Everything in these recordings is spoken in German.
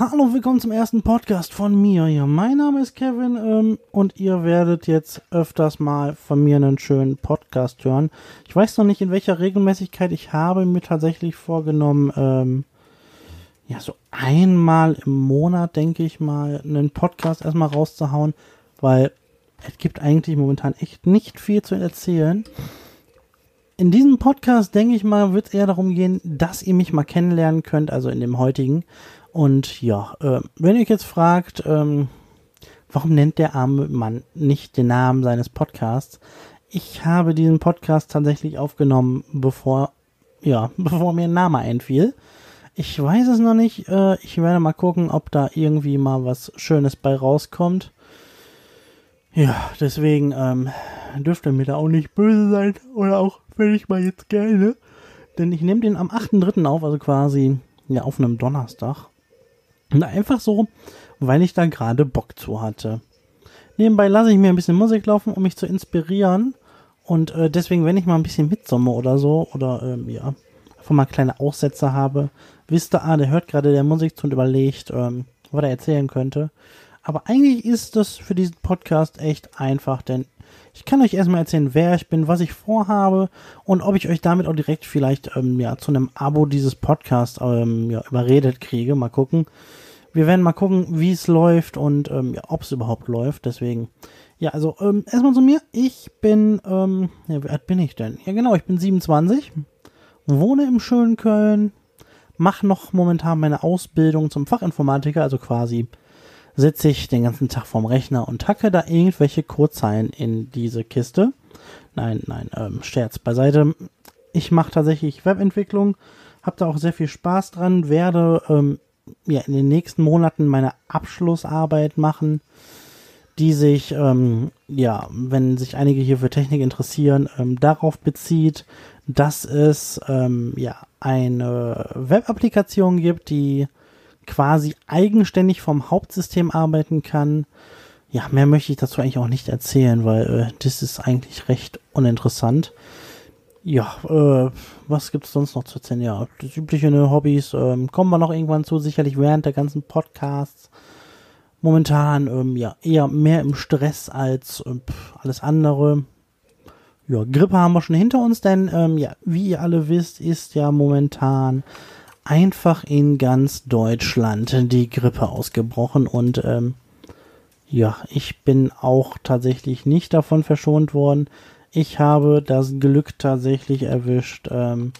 Hallo, willkommen zum ersten Podcast von mir. Ja, mein Name ist Kevin ähm, und ihr werdet jetzt öfters mal von mir einen schönen Podcast hören. Ich weiß noch nicht, in welcher Regelmäßigkeit ich habe mir tatsächlich vorgenommen, ähm, ja, so einmal im Monat, denke ich mal, einen Podcast erstmal rauszuhauen, weil es gibt eigentlich momentan echt nicht viel zu erzählen. In diesem Podcast, denke ich mal, wird es eher darum gehen, dass ihr mich mal kennenlernen könnt, also in dem heutigen. Und ja, äh, wenn ihr euch jetzt fragt, ähm, warum nennt der arme Mann nicht den Namen seines Podcasts? Ich habe diesen Podcast tatsächlich aufgenommen, bevor, ja, bevor mir ein Name einfiel. Ich weiß es noch nicht. Äh, ich werde mal gucken, ob da irgendwie mal was Schönes bei rauskommt. Ja, deswegen ähm, dürft ihr mir da auch nicht böse sein. Oder auch, wenn ich mal jetzt gerne. Denn ich nehme den am 8.3. auf, also quasi ja, auf einem Donnerstag. Und einfach so, weil ich da gerade Bock zu hatte. Nebenbei lasse ich mir ein bisschen Musik laufen, um mich zu inspirieren. Und äh, deswegen, wenn ich mal ein bisschen mitsomme oder so, oder ähm, ja, einfach mal kleine Aussätze habe, wisst ihr, ah, der hört gerade der Musik zu und überlegt, ähm, was er erzählen könnte. Aber eigentlich ist das für diesen Podcast echt einfach, denn ich kann euch erstmal erzählen, wer ich bin, was ich vorhabe und ob ich euch damit auch direkt vielleicht ähm, ja, zu einem Abo dieses Podcasts ähm, ja, überredet kriege. Mal gucken. Wir werden mal gucken, wie es läuft und ähm, ja, ob es überhaupt läuft. Deswegen, ja, also ähm, erstmal zu mir. Ich bin, ähm, ja, wie alt bin ich denn? Ja, genau, ich bin 27, wohne im schönen Köln, mache noch momentan meine Ausbildung zum Fachinformatiker, also quasi sitze ich den ganzen Tag vorm Rechner und hacke da irgendwelche Codezeilen in diese Kiste. Nein, nein, ähm, Scherz beiseite. Ich mache tatsächlich Webentwicklung, habe da auch sehr viel Spaß dran, werde ähm, ja in den nächsten Monaten meine Abschlussarbeit machen, die sich, ähm, ja, wenn sich einige hier für Technik interessieren, ähm, darauf bezieht, dass es ähm, ja eine Web-Applikation gibt, die quasi eigenständig vom Hauptsystem arbeiten kann. Ja, mehr möchte ich dazu eigentlich auch nicht erzählen, weil äh, das ist eigentlich recht uninteressant. Ja, äh, was gibt es sonst noch zu erzählen? Ja, das übliche ne, Hobbys ähm, kommen wir noch irgendwann zu, sicherlich während der ganzen Podcasts. Momentan ähm, ja eher mehr im Stress als äh, alles andere. Ja, Grippe haben wir schon hinter uns, denn ähm, ja, wie ihr alle wisst, ist ja momentan einfach in ganz Deutschland die Grippe ausgebrochen und ähm, ja, ich bin auch tatsächlich nicht davon verschont worden. Ich habe das Glück tatsächlich erwischt. Ähm,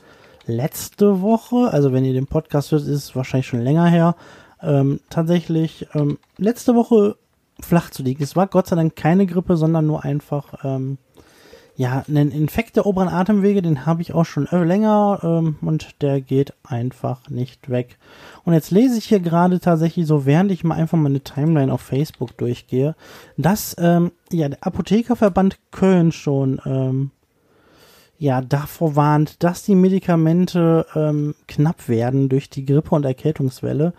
letzte Woche, also wenn ihr den Podcast hört, ist es wahrscheinlich schon länger her, ähm, tatsächlich ähm, letzte Woche flach zu liegen. Es war Gott sei Dank keine Grippe, sondern nur einfach ähm, ja, einen Infekt der oberen Atemwege, den habe ich auch schon länger ähm, und der geht einfach nicht weg. Und jetzt lese ich hier gerade tatsächlich so, während ich mal einfach meine Timeline auf Facebook durchgehe, dass ähm, ja der Apothekerverband Köln schon ähm, ja davor warnt, dass die Medikamente ähm, knapp werden durch die Grippe und Erkältungswelle.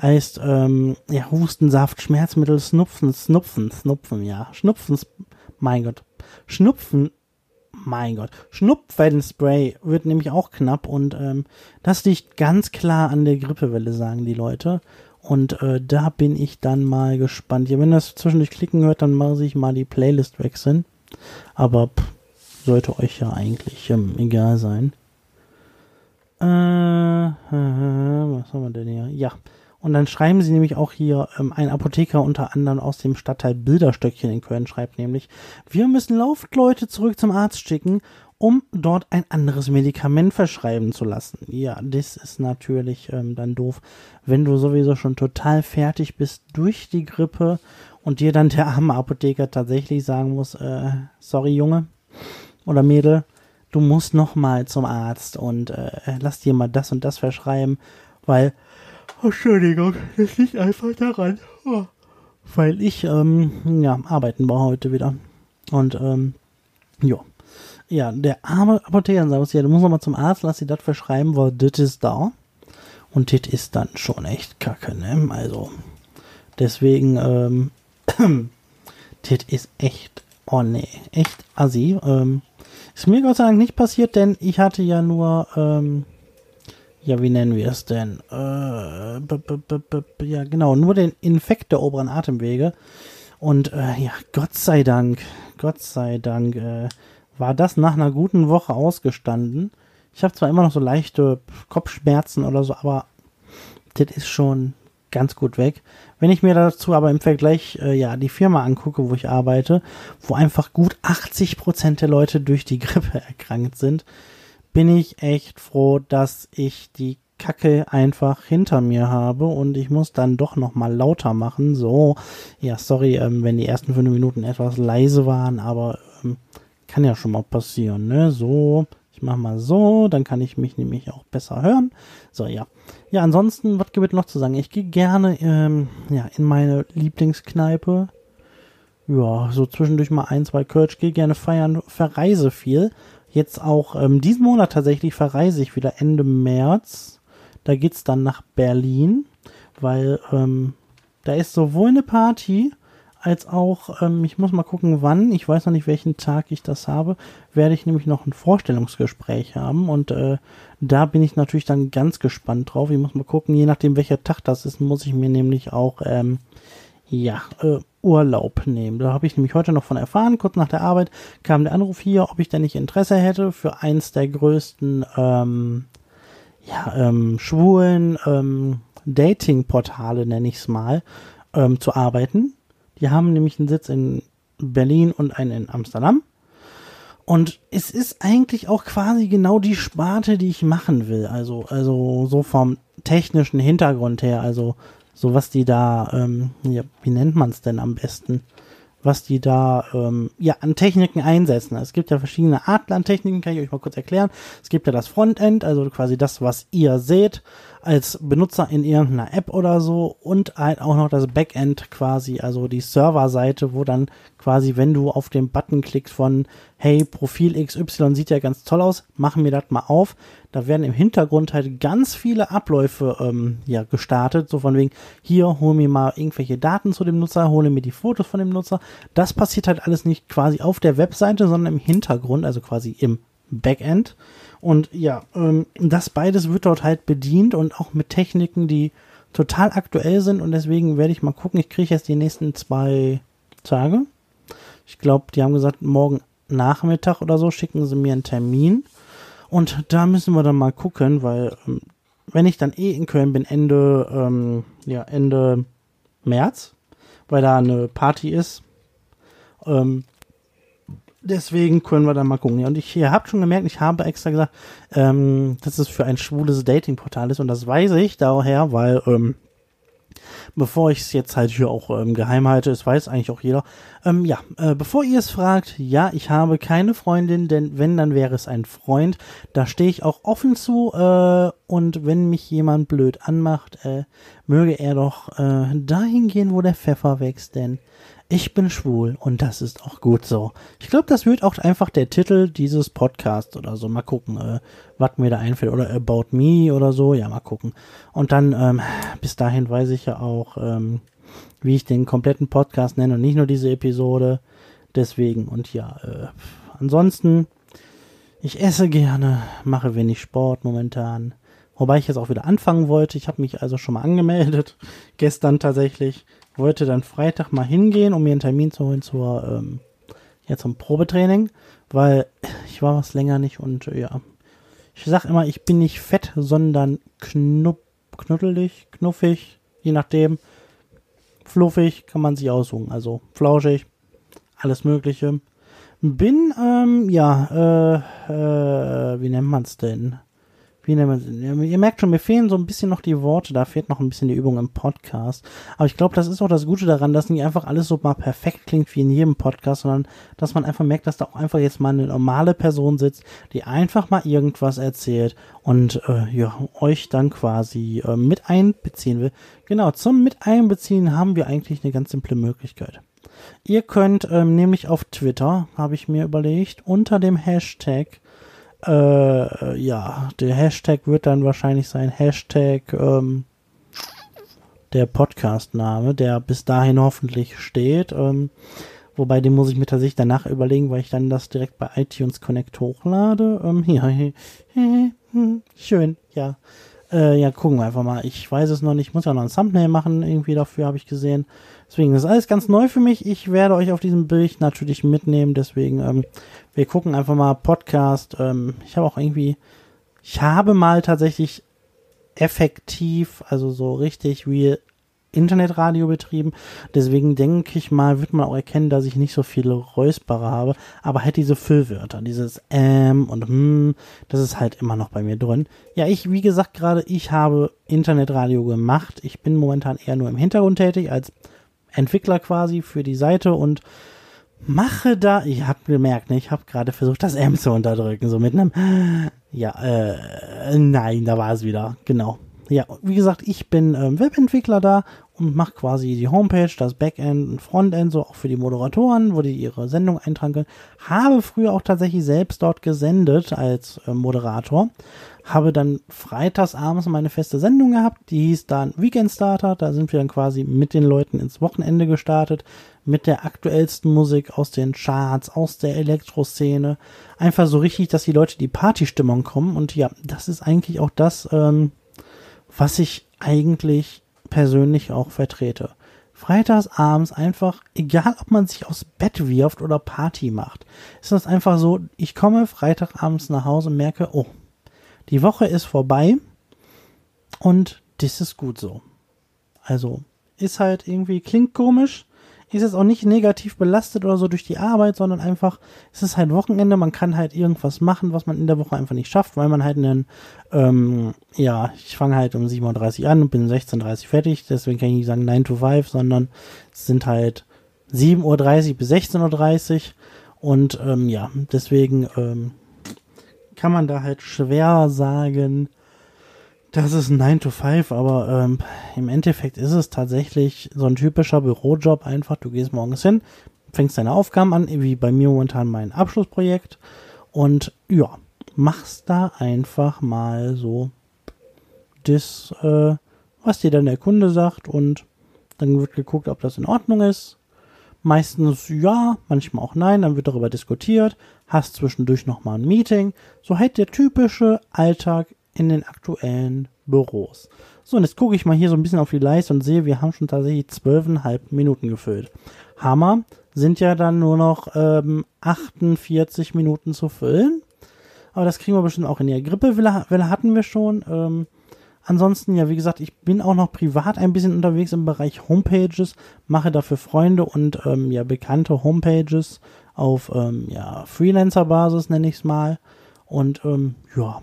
Heißt, ähm, ja, Hustensaft, Schmerzmittel, Schnupfen, Schnupfen, Schnupfen, ja, Schnupfen, mein Gott, Schnupfen, mein Gott, Schnupfenspray wird nämlich auch knapp und ähm, das liegt ganz klar an der Grippewelle, sagen die Leute. Und äh, da bin ich dann mal gespannt. Ja, wenn das zwischendurch klicken hört, dann muss ich mal die Playlist wechseln. Aber pff, sollte euch ja eigentlich ähm, egal sein. Äh, äh, was haben wir denn hier? Ja. Und dann schreiben sie nämlich auch hier, ähm, ein Apotheker unter anderem aus dem Stadtteil Bilderstöckchen in Köln schreibt nämlich, wir müssen Laufleute zurück zum Arzt schicken, um dort ein anderes Medikament verschreiben zu lassen. Ja, das ist natürlich ähm, dann doof, wenn du sowieso schon total fertig bist durch die Grippe und dir dann der arme Apotheker tatsächlich sagen muss, äh, sorry Junge oder Mädel, du musst noch mal zum Arzt und äh, lass dir mal das und das verschreiben, weil Entschuldigung, das liegt einfach daran. Oh. Weil ich, ähm, ja, arbeiten war heute wieder. Und, ähm, ja. Ja, der arme Apotheker sagt, ja, du musst noch mal zum Arzt, lass dir das verschreiben, weil das ist da. Und das ist dann schon echt kacke, ne? Also, deswegen, ähm, das ist echt, oh nee, echt assi. Ähm, ist mir Gott sei Dank nicht passiert, denn ich hatte ja nur, ähm, ja, wie nennen wir es denn? Äh, b -b -b ja, genau, nur den Infekt der oberen Atemwege. Und äh, ja, Gott sei Dank, Gott sei Dank, äh, war das nach einer guten Woche ausgestanden. Ich habe zwar immer noch so leichte Kopfschmerzen oder so, aber das ist schon ganz gut weg. Wenn ich mir dazu aber im Vergleich äh, ja die Firma angucke, wo ich arbeite, wo einfach gut 80 Prozent der Leute durch die Grippe erkrankt sind, bin ich echt froh, dass ich die Kacke einfach hinter mir habe und ich muss dann doch noch mal lauter machen. So, ja, sorry, ähm, wenn die ersten fünf Minuten etwas leise waren, aber ähm, kann ja schon mal passieren, ne? So, ich mach mal so, dann kann ich mich nämlich auch besser hören. So, ja. Ja, ansonsten, was gibt es noch zu sagen? Ich gehe gerne ähm, ja, in meine Lieblingskneipe. Ja, so zwischendurch mal ein, zwei Kölsch, gehe gerne feiern, verreise viel. Jetzt auch ähm, diesen Monat tatsächlich verreise ich wieder Ende März. Da geht's dann nach Berlin, weil ähm, da ist sowohl eine Party als auch, ähm, ich muss mal gucken, wann, ich weiß noch nicht, welchen Tag ich das habe, werde ich nämlich noch ein Vorstellungsgespräch haben und äh, da bin ich natürlich dann ganz gespannt drauf. Ich muss mal gucken, je nachdem welcher Tag das ist, muss ich mir nämlich auch ähm, ja, äh, Urlaub nehmen. Da habe ich nämlich heute noch von erfahren. Kurz nach der Arbeit kam der Anruf hier, ob ich denn nicht Interesse hätte, für eins der größten ähm, ja, ähm, schwulen ähm, Dating-Portale, nenne ich es mal, ähm, zu arbeiten. Die haben nämlich einen Sitz in Berlin und einen in Amsterdam. Und es ist eigentlich auch quasi genau die Sparte, die ich machen will. Also, also so vom technischen Hintergrund her. Also so was die da, ähm, ja, wie nennt man es denn am besten? Was die da ähm, ja an Techniken einsetzen. Es gibt ja verschiedene Arten an Techniken, kann ich euch mal kurz erklären. Es gibt ja das Frontend, also quasi das, was ihr seht als Benutzer in irgendeiner App oder so und halt auch noch das Backend quasi, also die Serverseite, wo dann quasi, wenn du auf den Button klickst von hey, Profil XY sieht ja ganz toll aus, machen wir das mal auf. Da werden im Hintergrund halt ganz viele Abläufe ähm, ja gestartet, so von wegen, hier hol mir mal irgendwelche Daten zu dem Nutzer, hole mir die Fotos von dem Nutzer. Das passiert halt alles nicht quasi auf der Webseite, sondern im Hintergrund, also quasi im Backend. Und ja, ähm, das beides wird dort halt bedient und auch mit Techniken, die total aktuell sind und deswegen werde ich mal gucken. Ich kriege jetzt die nächsten zwei Tage. Ich glaube, die haben gesagt, morgen Nachmittag oder so schicken sie mir einen Termin. Und da müssen wir dann mal gucken, weil ähm, wenn ich dann eh in Köln bin, Ende, ähm, ja, Ende März, weil da eine Party ist, ähm, deswegen können wir dann mal gucken. und ich, ihr habt schon gemerkt, ich habe extra gesagt, ähm, dass es für ein schwules Datingportal ist und das weiß ich daher, weil ähm, bevor ich es jetzt halt hier auch ähm, geheim halte, es weiß eigentlich auch jeder. Ähm, ja, äh, bevor ihr es fragt, ja, ich habe keine Freundin, denn wenn, dann wäre es ein Freund. Da stehe ich auch offen zu äh, und wenn mich jemand blöd anmacht, äh, möge er doch äh, dahin gehen, wo der Pfeffer wächst, denn ich bin schwul und das ist auch gut so. Ich glaube, das wird auch einfach der Titel dieses Podcasts oder so. Mal gucken, äh, was mir da einfällt. Oder About Me oder so. Ja, mal gucken. Und dann, ähm, bis dahin weiß ich ja auch, ähm, wie ich den kompletten Podcast nenne und nicht nur diese Episode. Deswegen und ja, äh, ansonsten, ich esse gerne, mache wenig Sport momentan. Wobei ich jetzt auch wieder anfangen wollte. Ich habe mich also schon mal angemeldet. Gestern tatsächlich wollte dann Freitag mal hingehen, um mir einen Termin zu holen zur, ähm, ja, zum Probetraining, weil ich war was länger nicht und äh, ja. Ich sag immer, ich bin nicht fett, sondern knupp, knuddelig, knuffig, je nachdem. Fluffig kann man sich aussuchen, also flauschig, alles Mögliche. Bin, ähm, ja, äh, äh, wie nennt man's denn? Wie nennt man Ihr merkt schon, mir fehlen so ein bisschen noch die Worte, da fehlt noch ein bisschen die Übung im Podcast. Aber ich glaube, das ist auch das Gute daran, dass nicht einfach alles so mal perfekt klingt wie in jedem Podcast, sondern dass man einfach merkt, dass da auch einfach jetzt mal eine normale Person sitzt, die einfach mal irgendwas erzählt und äh, ja, euch dann quasi äh, mit einbeziehen will. Genau, zum Mit einbeziehen haben wir eigentlich eine ganz simple Möglichkeit. Ihr könnt ähm, nämlich auf Twitter, habe ich mir überlegt, unter dem Hashtag äh, ja, der Hashtag wird dann wahrscheinlich sein Hashtag ähm, der Podcast-Name, der bis dahin hoffentlich steht. Ähm, wobei den muss ich mir tatsächlich danach überlegen, weil ich dann das direkt bei iTunes Connect hochlade. Ähm, ja, schön, ja, äh, ja, gucken wir einfach mal. Ich weiß es noch nicht. Ich muss ja noch ein Thumbnail machen, irgendwie dafür habe ich gesehen. Deswegen das ist alles ganz neu für mich. Ich werde euch auf diesem Bericht natürlich mitnehmen. Deswegen, ähm, wir gucken einfach mal Podcast. Ähm, ich habe auch irgendwie, ich habe mal tatsächlich effektiv, also so richtig real Internetradio betrieben. Deswegen denke ich mal, wird man auch erkennen, dass ich nicht so viele Räusperer habe, aber halt diese Füllwörter, dieses ähm und hm, das ist halt immer noch bei mir drin. Ja, ich, wie gesagt, gerade ich habe Internetradio gemacht. Ich bin momentan eher nur im Hintergrund tätig als Entwickler quasi für die Seite und mache da, ich habe gemerkt, ne, ich habe gerade versucht, das M zu unterdrücken, so mit einem, ja, äh, nein, da war es wieder, genau. Ja, wie gesagt, ich bin ähm, Webentwickler da und mache quasi die Homepage, das Backend und Frontend, so auch für die Moderatoren, wo die ihre Sendung eintragen können. Habe früher auch tatsächlich selbst dort gesendet als äh, Moderator. Habe dann freitags abends meine feste Sendung gehabt, die hieß dann Weekend Starter. Da sind wir dann quasi mit den Leuten ins Wochenende gestartet, mit der aktuellsten Musik aus den Charts, aus der Elektroszene. Einfach so richtig, dass die Leute die Partystimmung kommen. Und ja, das ist eigentlich auch das, ähm, was ich eigentlich persönlich auch vertrete. Freitags abends einfach, egal ob man sich aus Bett wirft oder Party macht, ist das einfach so, ich komme Freitagabends nach Hause und merke, oh, die Woche ist vorbei und das ist gut so. Also, ist halt irgendwie, klingt komisch, ist jetzt auch nicht negativ belastet oder so durch die Arbeit, sondern einfach, es ist halt Wochenende, man kann halt irgendwas machen, was man in der Woche einfach nicht schafft, weil man halt einen, ähm, ja, ich fange halt um 7.30 Uhr an und bin 16.30 Uhr fertig, deswegen kann ich nicht sagen 9 to 5, sondern es sind halt 7.30 Uhr bis 16.30 Uhr und ähm, ja, deswegen ähm, kann man da halt schwer sagen, das ist ein 9 to 5, aber ähm, im Endeffekt ist es tatsächlich so ein typischer Bürojob einfach. Du gehst morgens hin, fängst deine Aufgaben an, wie bei mir momentan mein Abschlussprojekt und ja, machst da einfach mal so das, äh, was dir dann der Kunde sagt und dann wird geguckt, ob das in Ordnung ist. Meistens ja, manchmal auch nein, dann wird darüber diskutiert, hast zwischendurch nochmal ein Meeting. So halt der typische Alltag in den aktuellen Büros. So, und jetzt gucke ich mal hier so ein bisschen auf die Leiste und sehe, wir haben schon tatsächlich zwölfeinhalb Minuten gefüllt. Hammer, sind ja dann nur noch ähm, 48 Minuten zu füllen. Aber das kriegen wir bestimmt auch in der Grippewelle hatten wir schon. Ähm, ansonsten, ja, wie gesagt, ich bin auch noch privat ein bisschen unterwegs im Bereich Homepages, mache dafür Freunde und ähm, ja, bekannte Homepages auf ähm, ja, Freelancer-Basis, nenne ich es mal. Und ähm, ja,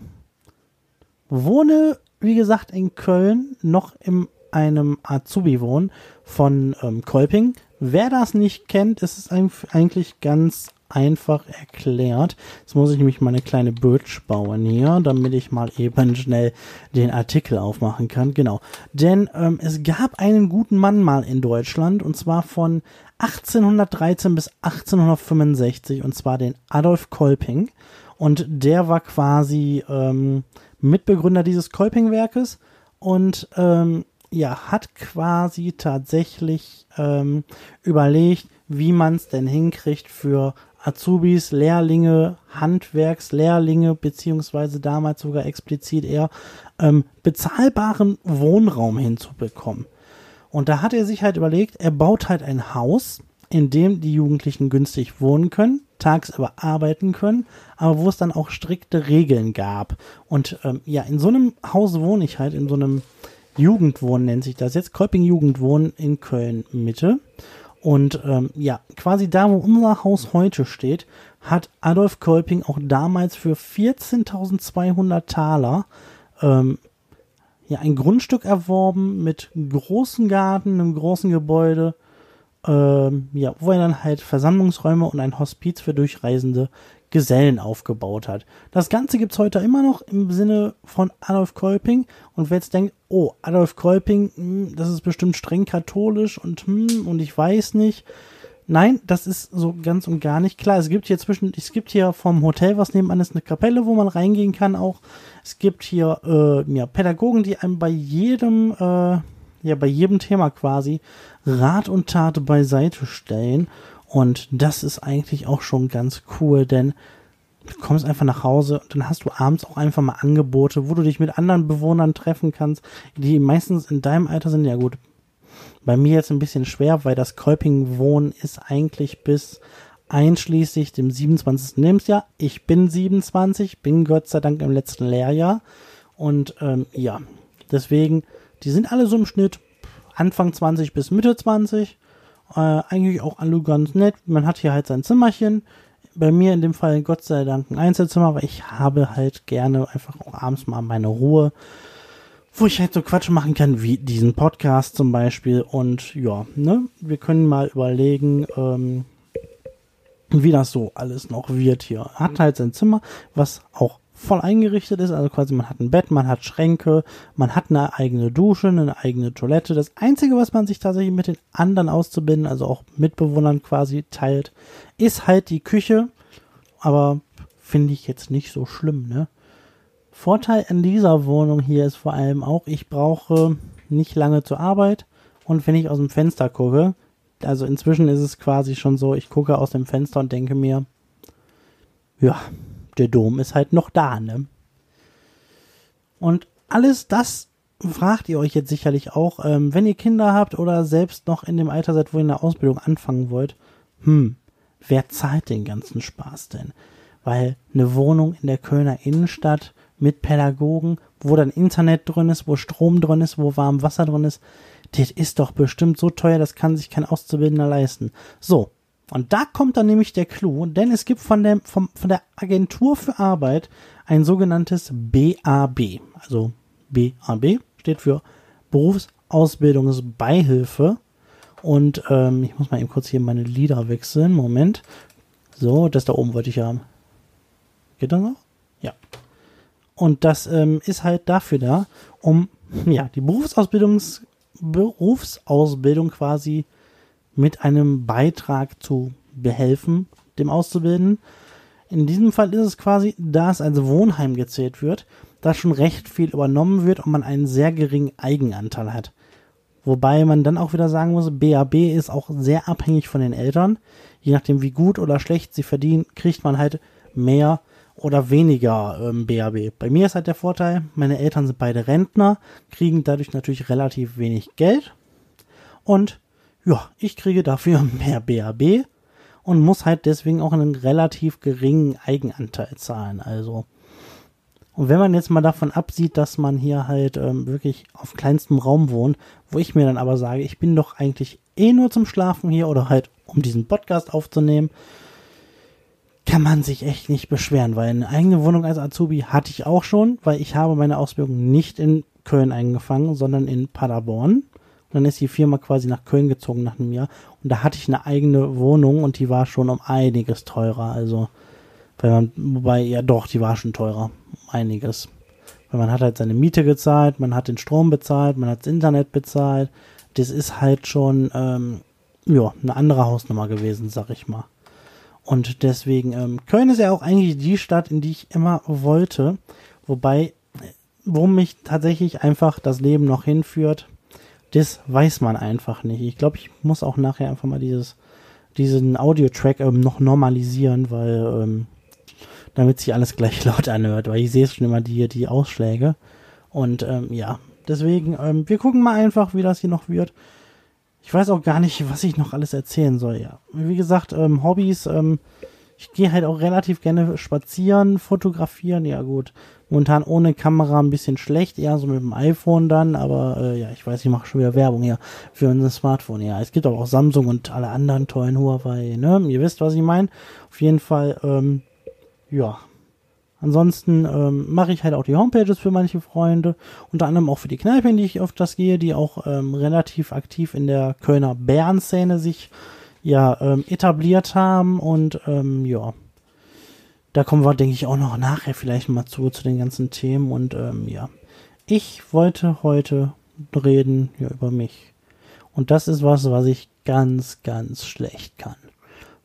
wohne, wie gesagt, in Köln, noch in einem Azubi-Wohn von ähm, Kolping. Wer das nicht kennt, ist es eigentlich ganz einfach erklärt. Jetzt muss ich nämlich mal eine kleine Bridge bauen hier, damit ich mal eben schnell den Artikel aufmachen kann. Genau. Denn ähm, es gab einen guten Mann mal in Deutschland und zwar von 1813 bis 1865 und zwar den Adolf Kolping. Und der war quasi ähm, Mitbegründer dieses Kolping-Werkes und ähm, ja, hat quasi tatsächlich ähm, überlegt, wie man es denn hinkriegt für Azubis, Lehrlinge, Handwerkslehrlinge, beziehungsweise damals sogar explizit eher ähm, bezahlbaren Wohnraum hinzubekommen. Und da hat er sich halt überlegt, er baut halt ein Haus, in dem die Jugendlichen günstig wohnen können, tagsüber arbeiten können, aber wo es dann auch strikte Regeln gab. Und ähm, ja, in so einem Haus wohne ich halt, in so einem Jugendwohnen nennt sich das jetzt, Kolping Jugendwohnen in Köln Mitte. Und ähm, ja, quasi da, wo unser Haus heute steht, hat Adolf Kolping auch damals für 14.200 Taler ähm, ja, ein Grundstück erworben mit großen Garten, einem großen Gebäude, ähm, ja, wo er dann halt Versammlungsräume und ein Hospiz für durchreisende Gesellen aufgebaut hat. Das Ganze gibt's heute immer noch im Sinne von Adolf Kolping. Und wer jetzt denkt, oh, Adolf Kolping, mh, hm, das ist bestimmt streng katholisch und hm, und ich weiß nicht. Nein, das ist so ganz und gar nicht klar. Es gibt hier zwischen, es gibt hier vom Hotel, was nebenan ist, eine Kapelle, wo man reingehen kann auch. Es gibt hier äh, ja, Pädagogen, die einem bei jedem äh, ja bei jedem Thema quasi Rat und Tat beiseite stellen. Und das ist eigentlich auch schon ganz cool, denn Du kommst einfach nach Hause und dann hast du abends auch einfach mal Angebote, wo du dich mit anderen Bewohnern treffen kannst, die meistens in deinem Alter sind. Ja gut, bei mir jetzt ein bisschen schwer, weil das Kolping-Wohnen ist eigentlich bis einschließlich dem 27. Lebensjahr. Ich bin 27, bin Gott sei Dank im letzten Lehrjahr. Und ähm, ja, deswegen, die sind alle so im Schnitt Anfang 20 bis Mitte 20. Äh, eigentlich auch alle ganz nett. Man hat hier halt sein Zimmerchen. Bei mir in dem Fall Gott sei Dank ein Einzelzimmer, weil ich habe halt gerne einfach auch abends mal meine Ruhe, wo ich halt so Quatsch machen kann, wie diesen Podcast zum Beispiel. Und ja, ne, wir können mal überlegen, ähm, wie das so alles noch wird hier. Hat halt sein Zimmer, was auch voll eingerichtet ist. Also quasi man hat ein Bett, man hat Schränke, man hat eine eigene Dusche, eine eigene Toilette. Das Einzige, was man sich tatsächlich mit den anderen Auszubilden, also auch Mitbewohnern quasi teilt, ist halt die Küche. Aber finde ich jetzt nicht so schlimm, ne? Vorteil in dieser Wohnung hier ist vor allem auch, ich brauche nicht lange zur Arbeit und wenn ich aus dem Fenster gucke, also inzwischen ist es quasi schon so, ich gucke aus dem Fenster und denke mir, ja, der Dom ist halt noch da, ne? Und alles das fragt ihr euch jetzt sicherlich auch, ähm, wenn ihr Kinder habt oder selbst noch in dem Alter seid, wo ihr eine Ausbildung anfangen wollt. Hm, wer zahlt den ganzen Spaß denn? Weil eine Wohnung in der Kölner Innenstadt mit Pädagogen, wo dann Internet drin ist, wo Strom drin ist, wo warm Wasser drin ist, das ist doch bestimmt so teuer, das kann sich kein Auszubildender leisten. So, und da kommt dann nämlich der Clou, denn es gibt von der, vom, von der Agentur für Arbeit ein sogenanntes BAB. Also BAB steht für Berufsausbildungsbeihilfe. Und ähm, ich muss mal eben kurz hier meine Lieder wechseln. Moment. So, das da oben wollte ich haben. Geht das noch? Ja. Und das ähm, ist halt dafür da, um ja die Berufsausbildungs Berufsausbildung quasi mit einem Beitrag zu behelfen, dem Auszubilden. In diesem Fall ist es quasi, da es als Wohnheim gezählt wird, da schon recht viel übernommen wird und man einen sehr geringen Eigenanteil hat. Wobei man dann auch wieder sagen muss, BAB ist auch sehr abhängig von den Eltern. Je nachdem, wie gut oder schlecht sie verdienen, kriegt man halt mehr oder weniger ähm, BAB. Bei mir ist halt der Vorteil, meine Eltern sind beide Rentner, kriegen dadurch natürlich relativ wenig Geld. Und ja, ich kriege dafür mehr BAB und muss halt deswegen auch einen relativ geringen Eigenanteil zahlen. Also, und wenn man jetzt mal davon absieht, dass man hier halt ähm, wirklich auf kleinstem Raum wohnt, wo ich mir dann aber sage, ich bin doch eigentlich eh nur zum Schlafen hier oder halt um diesen Podcast aufzunehmen, kann man sich echt nicht beschweren, weil eine eigene Wohnung als Azubi hatte ich auch schon, weil ich habe meine Ausbildung nicht in Köln eingefangen, sondern in Paderborn dann ist die Firma quasi nach Köln gezogen nach einem Jahr. Und da hatte ich eine eigene Wohnung und die war schon um einiges teurer. Also, weil man, wobei, ja doch, die war schon teurer. Um einiges. Weil man hat halt seine Miete gezahlt, man hat den Strom bezahlt, man hat das Internet bezahlt. Das ist halt schon, ähm, ja, eine andere Hausnummer gewesen, sag ich mal. Und deswegen, ähm, Köln ist ja auch eigentlich die Stadt, in die ich immer wollte. Wobei, wo mich tatsächlich einfach das Leben noch hinführt, das weiß man einfach nicht. Ich glaube, ich muss auch nachher einfach mal dieses, diesen Audio-Track ähm, noch normalisieren, weil, ähm, damit sich alles gleich laut anhört, weil ich sehe schon immer die, die Ausschläge. Und ähm, ja, deswegen, ähm, wir gucken mal einfach, wie das hier noch wird. Ich weiß auch gar nicht, was ich noch alles erzählen soll, ja. Wie gesagt, ähm, Hobbys, ähm, ich gehe halt auch relativ gerne spazieren, fotografieren, ja gut. Momentan ohne Kamera ein bisschen schlecht, eher so mit dem iPhone dann, aber äh, ja, ich weiß, ich mache schon wieder Werbung hier für unser Smartphone. Ja, es gibt aber auch Samsung und alle anderen tollen Huawei, ne? Ihr wisst, was ich meine. Auf jeden Fall, ähm, ja. Ansonsten ähm, mache ich halt auch die Homepages für manche Freunde, unter anderem auch für die Kneipe, in die ich oft das gehe, die auch ähm, relativ aktiv in der Kölner Bärenszene sich ja ähm, etabliert haben und ähm, ja, da kommen wir, denke ich, auch noch nachher vielleicht mal zu, zu den ganzen Themen. Und ähm, ja, ich wollte heute reden ja, über mich. Und das ist was, was ich ganz, ganz schlecht kann.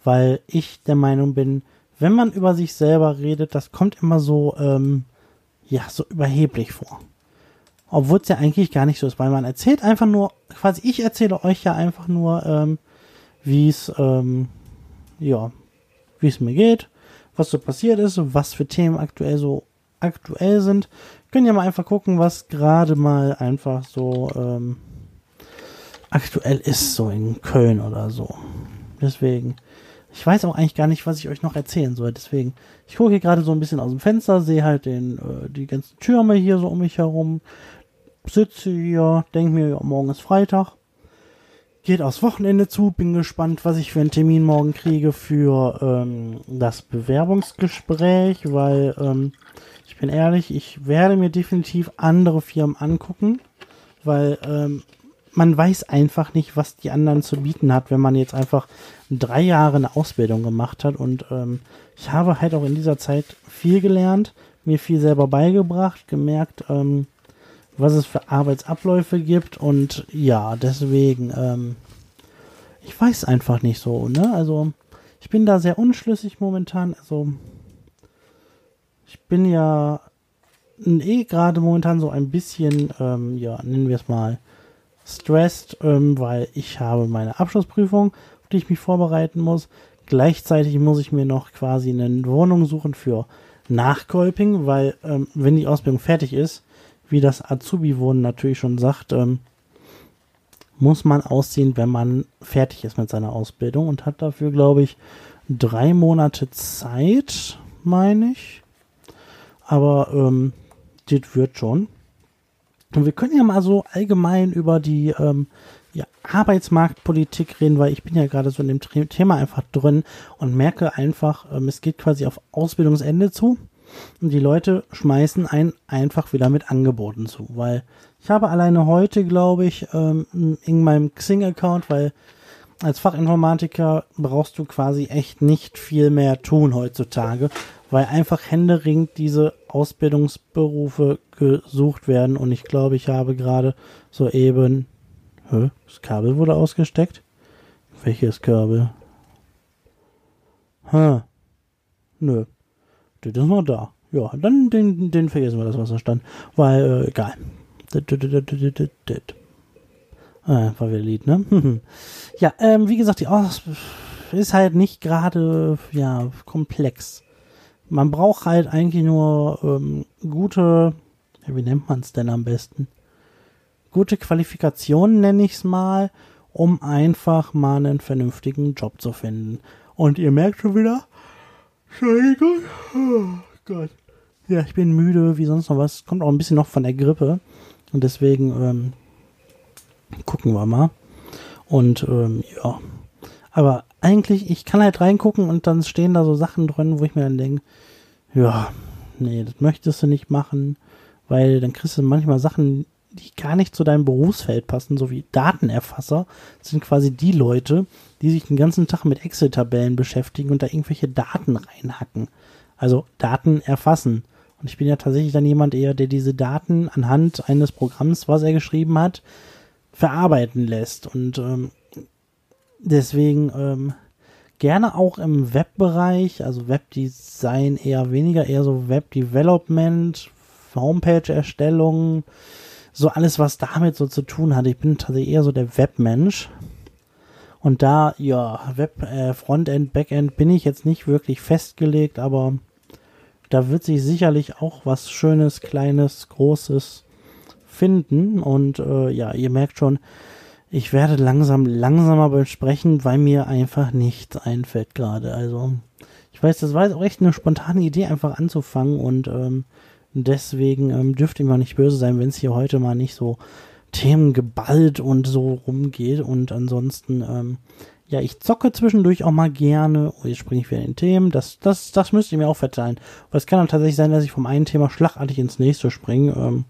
Weil ich der Meinung bin, wenn man über sich selber redet, das kommt immer so, ähm, ja, so überheblich vor. Obwohl es ja eigentlich gar nicht so ist, weil man erzählt einfach nur, quasi ich erzähle euch ja einfach nur, ähm, wie es, ähm, ja, wie es mir geht, was so passiert ist, was für Themen aktuell so aktuell sind. Können ja mal einfach gucken, was gerade mal einfach so ähm, aktuell ist, so in Köln oder so. Deswegen, ich weiß auch eigentlich gar nicht, was ich euch noch erzählen soll. Deswegen, ich gucke hier gerade so ein bisschen aus dem Fenster, sehe halt den, äh, die ganzen Türme hier so um mich herum, sitze hier, denke mir, ja, morgen ist Freitag. Geht aufs Wochenende zu, bin gespannt, was ich für einen Termin morgen kriege für ähm, das Bewerbungsgespräch, weil ähm, ich bin ehrlich, ich werde mir definitiv andere Firmen angucken, weil ähm, man weiß einfach nicht, was die anderen zu bieten hat, wenn man jetzt einfach drei Jahre eine Ausbildung gemacht hat. Und ähm, ich habe halt auch in dieser Zeit viel gelernt, mir viel selber beigebracht, gemerkt, ähm, was es für Arbeitsabläufe gibt. Und ja, deswegen, ähm, ich weiß einfach nicht so, ne? Also, ich bin da sehr unschlüssig momentan. Also, ich bin ja eh gerade momentan so ein bisschen, ähm, ja, nennen wir es mal, stressed, ähm, weil ich habe meine Abschlussprüfung, auf die ich mich vorbereiten muss. Gleichzeitig muss ich mir noch quasi eine Wohnung suchen für Nachkolping, weil ähm, wenn die Ausbildung fertig ist, wie das Azubi-Wohnen natürlich schon sagt, ähm, muss man ausziehen, wenn man fertig ist mit seiner Ausbildung und hat dafür, glaube ich, drei Monate Zeit, meine ich. Aber ähm, das wird schon. Und wir können ja mal so allgemein über die ähm, ja, Arbeitsmarktpolitik reden, weil ich bin ja gerade so in dem Thema einfach drin und merke einfach, ähm, es geht quasi auf Ausbildungsende zu und die Leute schmeißen einen einfach wieder mit Angeboten zu, weil ich habe alleine heute, glaube ich, ähm, in meinem Xing-Account, weil als Fachinformatiker brauchst du quasi echt nicht viel mehr tun heutzutage, weil einfach händeringend diese Ausbildungsberufe gesucht werden. Und ich glaube, ich habe gerade soeben. Hä? Das Kabel wurde ausgesteckt? Welches Kabel? Hä? Nö. Das ist noch da. Ja, dann den, den vergessen wir, das was da stand. Weil, äh, egal. Ah, war wieder Lied, ne? ja, ähm, wie gesagt, die Aus ist halt nicht gerade, ja, komplex man braucht halt eigentlich nur ähm, gute, wie nennt man es denn am besten? Gute Qualifikationen nenne ich es mal, um einfach mal einen vernünftigen Job zu finden. Und ihr merkt schon wieder, Entschuldigung, oh Gott. Ja, ich bin müde, wie sonst noch was. Kommt auch ein bisschen noch von der Grippe. Und deswegen ähm, gucken wir mal. Und ähm, ja. Aber eigentlich, ich kann halt reingucken und dann stehen da so Sachen drin, wo ich mir dann denke, ja, nee, das möchtest du nicht machen, weil dann kriegst du manchmal Sachen, die gar nicht zu deinem Berufsfeld passen, so wie Datenerfasser, sind quasi die Leute, die sich den ganzen Tag mit Excel-Tabellen beschäftigen und da irgendwelche Daten reinhacken. Also Daten erfassen. Und ich bin ja tatsächlich dann jemand eher, der diese Daten anhand eines Programms, was er geschrieben hat, verarbeiten lässt. Und ähm, Deswegen ähm, gerne auch im Webbereich, also Webdesign eher weniger, eher so Webdevelopment, Homepage-Erstellung, so alles, was damit so zu tun hat. Ich bin tatsächlich eher so der Webmensch. Und da, ja, Web, äh, Frontend, Backend bin ich jetzt nicht wirklich festgelegt, aber da wird sich sicherlich auch was Schönes, Kleines, Großes finden. Und äh, ja, ihr merkt schon, ich werde langsam langsamer beim Sprechen, weil mir einfach nichts einfällt gerade. Also ich weiß, das war jetzt auch echt eine spontane Idee, einfach anzufangen und ähm, deswegen ähm, dürft ihr mal nicht böse sein, wenn es hier heute mal nicht so Themen geballt und so rumgeht und ansonsten ähm, ja, ich zocke zwischendurch auch mal gerne. Oh, jetzt springe ich wieder in Themen. Das, das, das müsst ihr mir auch verteilen. Aber es kann dann tatsächlich sein, dass ich vom einen Thema schlagartig ins nächste springe. Ähm,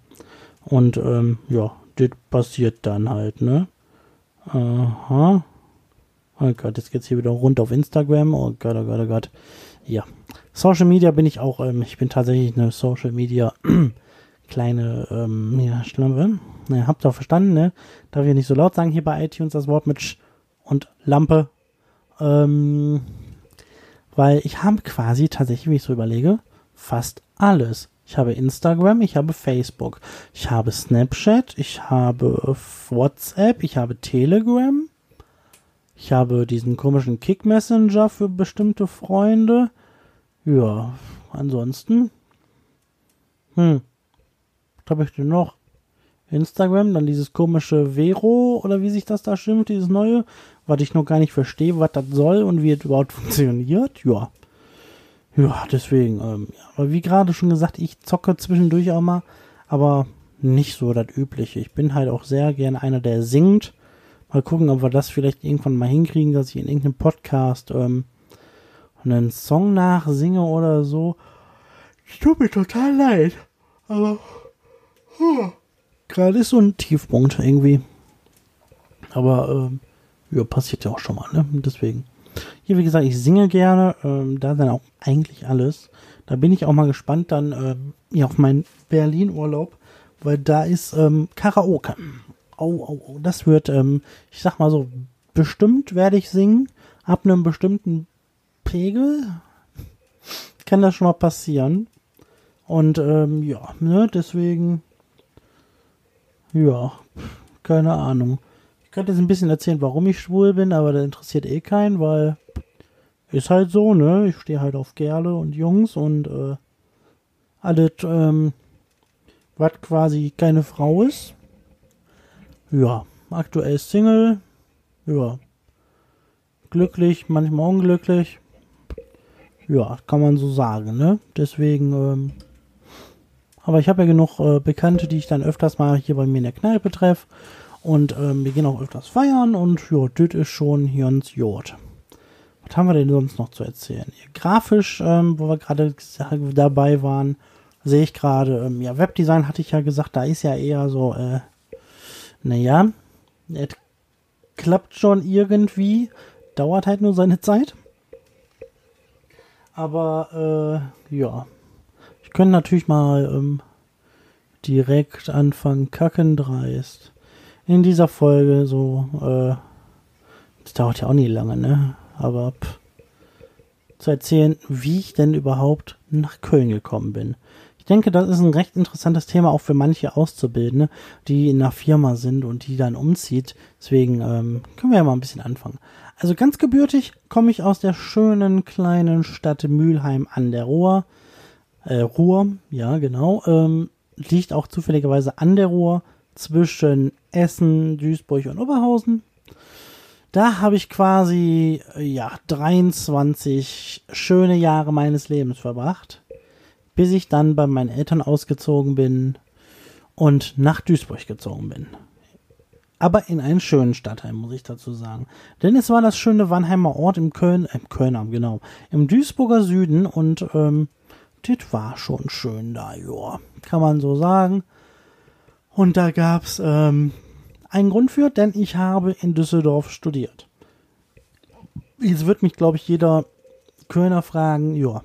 und ähm, ja, das passiert dann halt, ne? Aha. Oh Gott, jetzt geht's hier wieder rund auf Instagram. Oh Gott, oh Gott, oh Gott. Ja. Social Media bin ich auch, ähm, ich bin tatsächlich eine Social Media kleine, ähm, ja, Schlampe. Ne, habt ihr verstanden, ne? Darf ich nicht so laut sagen hier bei iTunes das Wort mit Sch und Lampe. Ähm, weil ich habe quasi tatsächlich, wie ich so überlege, fast alles. Ich habe Instagram, ich habe Facebook, ich habe Snapchat, ich habe WhatsApp, ich habe Telegram, ich habe diesen komischen Kick Messenger für bestimmte Freunde. Ja, ansonsten. Hm. Was habe ich denn noch? Instagram, dann dieses komische Vero oder wie sich das da schimpft, dieses neue, was ich noch gar nicht verstehe, was das soll und wie es überhaupt funktioniert. Ja. Ja, deswegen, ähm, aber wie gerade schon gesagt, ich zocke zwischendurch auch mal, aber nicht so das Übliche. Ich bin halt auch sehr gerne einer, der singt. Mal gucken, ob wir das vielleicht irgendwann mal hinkriegen, dass ich in irgendeinem Podcast ähm, einen Song nachsinge oder so. Es tut mir total leid, aber huh, gerade ist so ein Tiefpunkt irgendwie. Aber ähm, ja, passiert ja auch schon mal, ne? Deswegen. Hier, wie gesagt, ich singe gerne, ähm, da dann auch eigentlich alles. Da bin ich auch mal gespannt dann ähm, ja, auf meinen Berlin-Urlaub, weil da ist ähm, Karaoke. Oh, oh, oh, das wird, ähm, ich sag mal so, bestimmt werde ich singen, ab einem bestimmten Pegel kann das schon mal passieren. Und ähm, ja, ne, deswegen, ja, keine Ahnung. Ich könnte jetzt ein bisschen erzählen, warum ich schwul bin, aber das interessiert eh keinen, weil ist halt so, ne? Ich stehe halt auf Gerle und Jungs und äh, alles, ähm, was quasi keine Frau ist. Ja, aktuell Single. Ja. Glücklich, manchmal unglücklich. Ja, kann man so sagen, ne? Deswegen, ähm, aber ich habe ja genug äh, Bekannte, die ich dann öfters mal hier bei mir in der Kneipe treffe. Und ähm, wir gehen auch öfters feiern und ja, das ist schon hier ins Jod. Was haben wir denn sonst noch zu erzählen? Grafisch, ähm, wo wir gerade dabei waren, sehe ich gerade, ähm, ja, Webdesign hatte ich ja gesagt, da ist ja eher so, äh, naja, es klappt schon irgendwie, dauert halt nur seine Zeit. Aber, äh, ja, ich könnte natürlich mal ähm, direkt anfangen, kacken dreist in dieser Folge so, äh, das dauert ja auch nicht lange, ne? Aber pff, zu erzählen, wie ich denn überhaupt nach Köln gekommen bin. Ich denke, das ist ein recht interessantes Thema auch für manche Auszubildende, die in einer Firma sind und die dann umzieht. Deswegen ähm, können wir ja mal ein bisschen anfangen. Also ganz gebürtig komme ich aus der schönen kleinen Stadt Mülheim an der Ruhr. Äh, Ruhr, ja genau. Ähm, liegt auch zufälligerweise an der Ruhr zwischen Essen, Duisburg und Oberhausen. Da habe ich quasi, ja, 23 schöne Jahre meines Lebens verbracht, bis ich dann bei meinen Eltern ausgezogen bin und nach Duisburg gezogen bin. Aber in einen schönen Stadtteil, muss ich dazu sagen. Denn es war das schöne Wannheimer Ort im Köln, äh, im Kölner, genau, im Duisburger Süden und, ähm, das war schon schön da, ja, kann man so sagen. Und da gab's ähm, einen Grund für, denn ich habe in Düsseldorf studiert. Jetzt wird mich, glaube ich, jeder Kölner fragen, ja.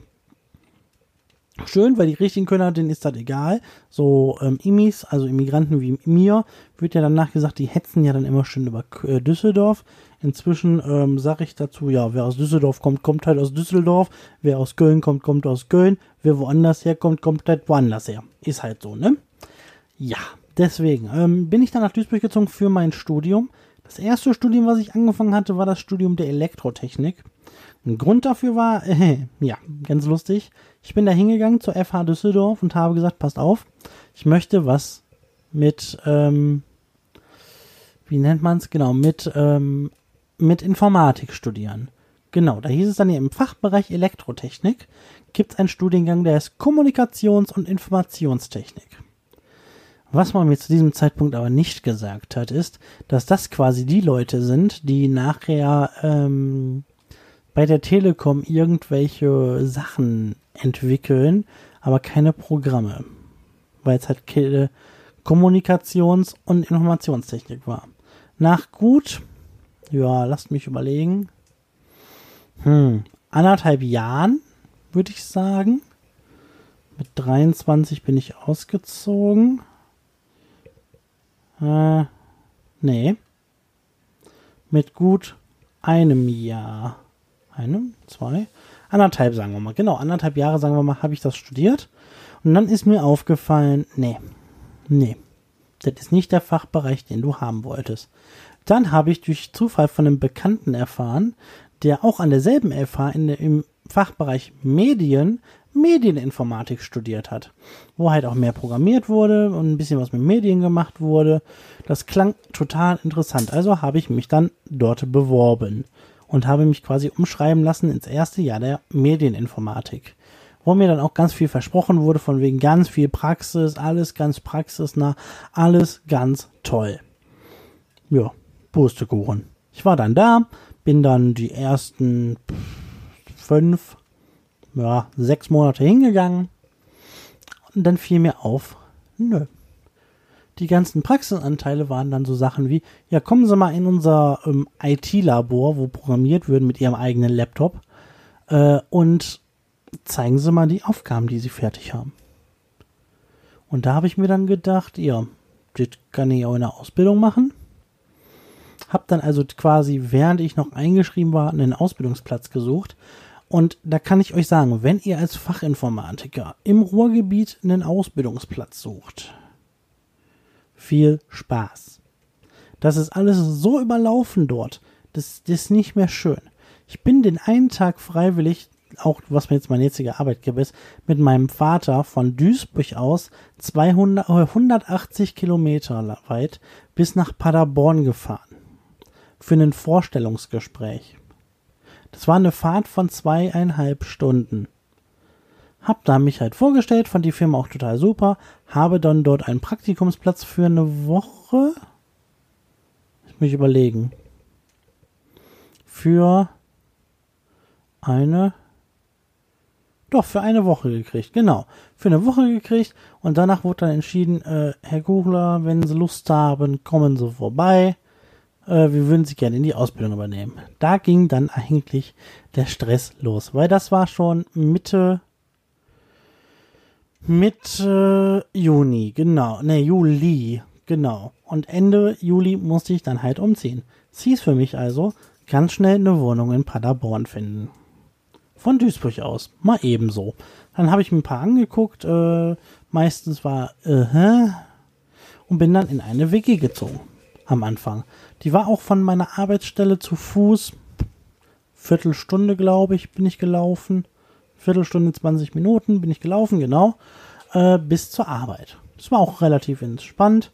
Schön, weil die richtigen Kölner, denen ist das egal. So ähm, Immis, also Immigranten wie mir, wird ja danach gesagt, die hetzen ja dann immer schön über äh, Düsseldorf. Inzwischen ähm, sage ich dazu, ja, wer aus Düsseldorf kommt, kommt halt aus Düsseldorf. Wer aus Köln kommt, kommt aus Köln. Wer woanders herkommt, kommt halt woanders her. Ist halt so, ne? Ja, Deswegen ähm, bin ich dann nach Duisburg gezogen für mein Studium. Das erste Studium, was ich angefangen hatte, war das Studium der Elektrotechnik. Ein Grund dafür war, äh, ja, ganz lustig. Ich bin da hingegangen zur FH Düsseldorf und habe gesagt, passt auf, ich möchte was mit, ähm, wie nennt man es? Genau, mit, ähm, mit Informatik studieren. Genau, da hieß es dann im Fachbereich Elektrotechnik gibt es einen Studiengang, der ist Kommunikations- und Informationstechnik. Was man mir zu diesem Zeitpunkt aber nicht gesagt hat, ist, dass das quasi die Leute sind, die nachher ähm, bei der Telekom irgendwelche Sachen entwickeln, aber keine Programme. Weil es halt Kommunikations- und Informationstechnik war. Nach gut, ja, lasst mich überlegen, hm, anderthalb Jahren, würde ich sagen. Mit 23 bin ich ausgezogen. Äh, nee. Mit gut einem Jahr. Einem, zwei, anderthalb sagen wir mal. Genau, anderthalb Jahre sagen wir mal, habe ich das studiert. Und dann ist mir aufgefallen, nee, nee, das ist nicht der Fachbereich, den du haben wolltest. Dann habe ich durch Zufall von einem Bekannten erfahren, der auch an derselben FH in im Fachbereich Medien Medieninformatik studiert hat, wo halt auch mehr programmiert wurde und ein bisschen was mit Medien gemacht wurde. Das klang total interessant. Also habe ich mich dann dort beworben und habe mich quasi umschreiben lassen ins erste Jahr der Medieninformatik. Wo mir dann auch ganz viel versprochen wurde, von wegen ganz viel Praxis, alles ganz praxisnah, alles ganz toll. Ja, Pustekuchen. Ich war dann da, bin dann die ersten fünf, ja, sechs Monate hingegangen und dann fiel mir auf, nö, die ganzen Praxisanteile waren dann so Sachen wie, ja, kommen Sie mal in unser ähm, IT-Labor, wo programmiert wird mit Ihrem eigenen Laptop äh, und zeigen Sie mal die Aufgaben, die Sie fertig haben. Und da habe ich mir dann gedacht, ja, das kann ich auch in der Ausbildung machen. Hab dann also quasi, während ich noch eingeschrieben war, einen Ausbildungsplatz gesucht. Und da kann ich euch sagen, wenn ihr als Fachinformatiker im Ruhrgebiet einen Ausbildungsplatz sucht, viel Spaß. Das ist alles so überlaufen dort. Das, das ist nicht mehr schön. Ich bin den einen Tag freiwillig, auch was mir jetzt mein jetziger Arbeitgeber ist, mit meinem Vater von Duisburg aus 200, 180 Kilometer weit bis nach Paderborn gefahren. Für ein Vorstellungsgespräch. Das war eine Fahrt von zweieinhalb Stunden. Hab da mich halt vorgestellt, fand die Firma auch total super, habe dann dort einen Praktikumsplatz für eine Woche. Ich mich überlegen. Für eine. Doch, für eine Woche gekriegt, genau. Für eine Woche gekriegt und danach wurde dann entschieden, äh, Herr Kuchler, wenn Sie Lust haben, kommen Sie vorbei. Äh, wir würden Sie gerne in die Ausbildung übernehmen. Da ging dann eigentlich der Stress los, weil das war schon Mitte Mitte Juni, genau. Ne, Juli, genau. Und Ende Juli musste ich dann halt umziehen. Es hieß für mich also, ganz schnell eine Wohnung in Paderborn finden. Von Duisburg aus, mal ebenso. Dann habe ich mir ein paar angeguckt, äh, meistens war, äh, und bin dann in eine WG gezogen. Am Anfang. Die war auch von meiner Arbeitsstelle zu Fuß. Viertelstunde, glaube ich, bin ich gelaufen. Viertelstunde, 20 Minuten bin ich gelaufen, genau, äh, bis zur Arbeit. Das war auch relativ entspannt.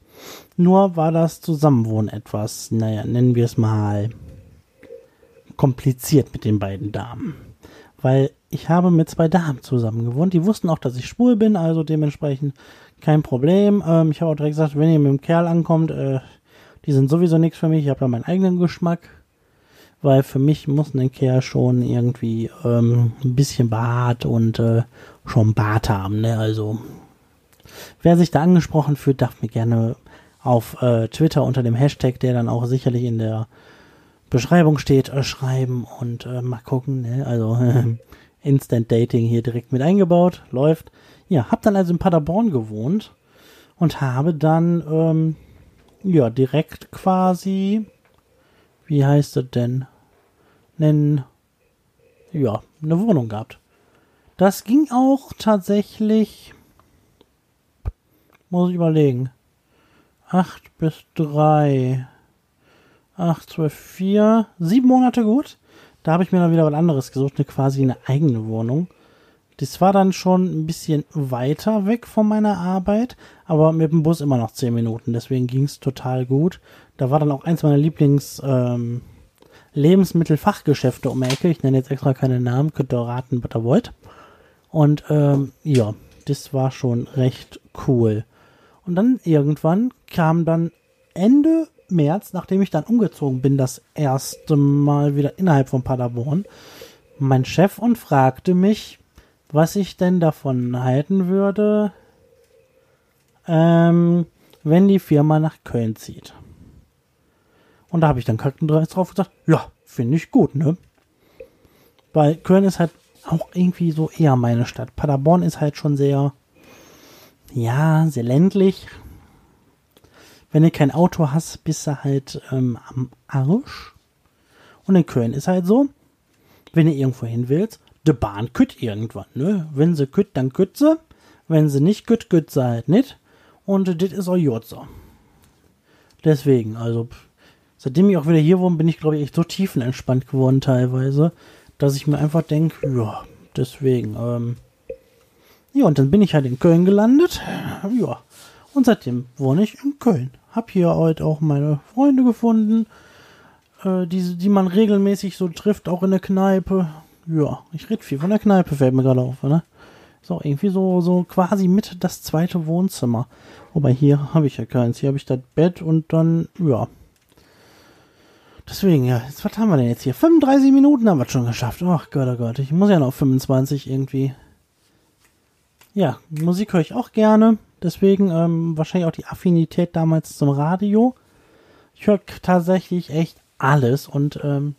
Nur war das Zusammenwohnen etwas, naja, nennen wir es mal kompliziert mit den beiden Damen. Weil ich habe mit zwei Damen zusammen gewohnt. Die wussten auch, dass ich schwul bin, also dementsprechend kein Problem. Ähm, ich habe auch direkt gesagt, wenn ihr mit dem Kerl ankommt, äh, die sind sowieso nichts für mich. Ich habe da meinen eigenen Geschmack weil für mich muss ein Kerl schon irgendwie ähm, ein bisschen Bart und äh, schon Bart haben, ne? Also wer sich da angesprochen fühlt, darf mir gerne auf äh, Twitter unter dem Hashtag, der dann auch sicherlich in der Beschreibung steht, äh, schreiben und äh, mal gucken, ne? Also Instant Dating hier direkt mit eingebaut, läuft. Ja, hab dann also in Paderborn gewohnt und habe dann ähm, ja direkt quasi wie heißt es denn? Nen, ja, eine Wohnung gehabt. Das ging auch tatsächlich, muss ich überlegen, 8 bis 3, 8, 12, 4, 7 Monate gut. Da habe ich mir dann wieder was anderes gesucht, eine quasi eine eigene Wohnung. Das war dann schon ein bisschen weiter weg von meiner Arbeit, aber mit dem Bus immer noch 10 Minuten, deswegen ging es total gut. Da war dann auch eins meiner Lieblings ähm, Lebensmittelfachgeschäfte um die Ecke. Ich nenne jetzt extra keine Namen, könnt ihr raten, was ihr wollt. Und ähm, ja, das war schon recht cool. Und dann irgendwann kam dann Ende März, nachdem ich dann umgezogen bin, das erste Mal wieder innerhalb von Paderborn, mein Chef und fragte mich, was ich denn davon halten würde, ähm, wenn die Firma nach Köln zieht. Und da habe ich dann Kackendreis drauf gesagt, ja, finde ich gut, ne? Weil Köln ist halt auch irgendwie so eher meine Stadt. Paderborn ist halt schon sehr, ja, sehr ländlich. Wenn du kein Auto hast, bist du halt ähm, am Arsch. Und in Köln ist halt so, wenn du irgendwo hin willst, die Bahn kütt irgendwann, ne? Wenn sie kütt, dann kütt sie. Wenn sie nicht kütt, kütt sie halt nicht. Und das ist auch gut. Deswegen, also, seitdem ich auch wieder hier wohne, bin ich, glaube ich, echt so tiefenentspannt geworden teilweise, dass ich mir einfach denke, ja, deswegen, ähm, ja, und dann bin ich halt in Köln gelandet, ja, und seitdem wohne ich in Köln. Hab hier heute auch meine Freunde gefunden, äh, die, die man regelmäßig so trifft, auch in der Kneipe. Ja, ich rede viel von der Kneipe, fällt mir gerade auf, ne? Auch irgendwie so, so quasi mit das zweite Wohnzimmer. Wobei hier habe ich ja keins. Hier habe ich das Bett und dann, ja. Deswegen, ja, jetzt, was haben wir denn jetzt hier? 35 Minuten haben wir schon geschafft. Ach Gott, oh Gott, ich muss ja noch 25 irgendwie. Ja, Musik höre ich auch gerne. Deswegen ähm, wahrscheinlich auch die Affinität damals zum Radio. Ich höre tatsächlich echt alles und ähm,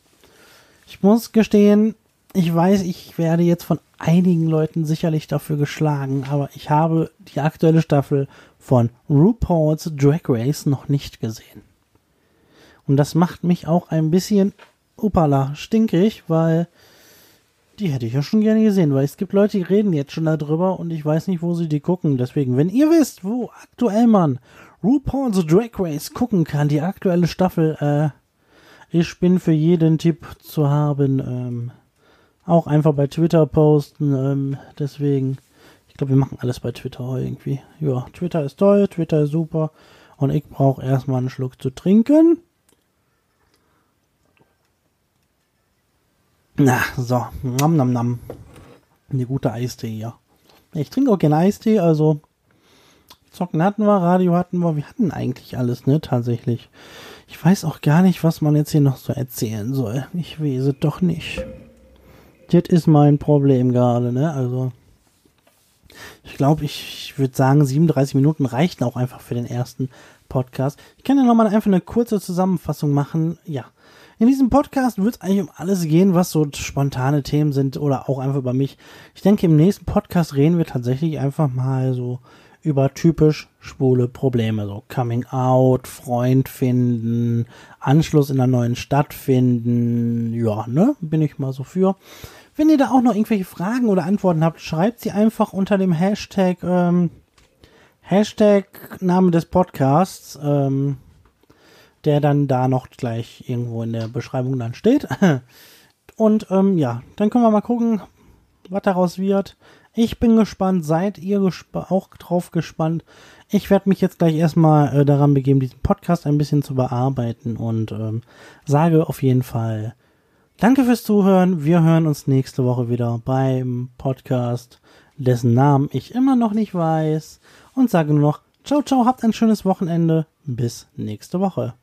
ich muss gestehen, ich weiß, ich werde jetzt von einigen Leuten sicherlich dafür geschlagen, aber ich habe die aktuelle Staffel von RuPaul's Drag Race noch nicht gesehen. Und das macht mich auch ein bisschen, upala, stinkig, weil die hätte ich ja schon gerne gesehen, weil es gibt Leute, die reden jetzt schon darüber und ich weiß nicht, wo sie die gucken. Deswegen, wenn ihr wisst, wo aktuell man RuPaul's Drag Race gucken kann, die aktuelle Staffel, äh, ich bin für jeden Tipp zu haben. Ähm, auch einfach bei Twitter posten. Ähm, deswegen, ich glaube, wir machen alles bei Twitter irgendwie. Ja, Twitter ist toll, Twitter ist super. Und ich brauche erstmal einen Schluck zu trinken. Na, so. Nam, nam, nam. Eine gute Eistee hier. Ich trinke auch gerne Eistee, also Zocken hatten wir, Radio hatten wir, wir hatten eigentlich alles, ne, tatsächlich. Ich weiß auch gar nicht, was man jetzt hier noch so erzählen soll. Ich weiß doch nicht. Das ist mein Problem gerade, ne, also. Ich glaube, ich, würde sagen, 37 Minuten reichten auch einfach für den ersten Podcast. Ich kann ja nochmal einfach eine kurze Zusammenfassung machen. Ja, in diesem Podcast wird es eigentlich um alles gehen, was so spontane Themen sind oder auch einfach über mich. Ich denke, im nächsten Podcast reden wir tatsächlich einfach mal so über typisch schwule Probleme, so Coming Out, Freund finden, Anschluss in der neuen Stadt finden, ja, ne, bin ich mal so für. Wenn ihr da auch noch irgendwelche Fragen oder Antworten habt, schreibt sie einfach unter dem Hashtag, ähm, Hashtag Name des Podcasts, ähm, der dann da noch gleich irgendwo in der Beschreibung dann steht. Und ähm, ja, dann können wir mal gucken, was daraus wird. Ich bin gespannt, seid ihr gesp auch drauf gespannt. Ich werde mich jetzt gleich erstmal äh, daran begeben, diesen Podcast ein bisschen zu bearbeiten und ähm, sage auf jeden Fall Danke fürs Zuhören. Wir hören uns nächste Woche wieder beim Podcast, dessen Namen ich immer noch nicht weiß. Und sage nur noch, ciao, ciao, habt ein schönes Wochenende. Bis nächste Woche.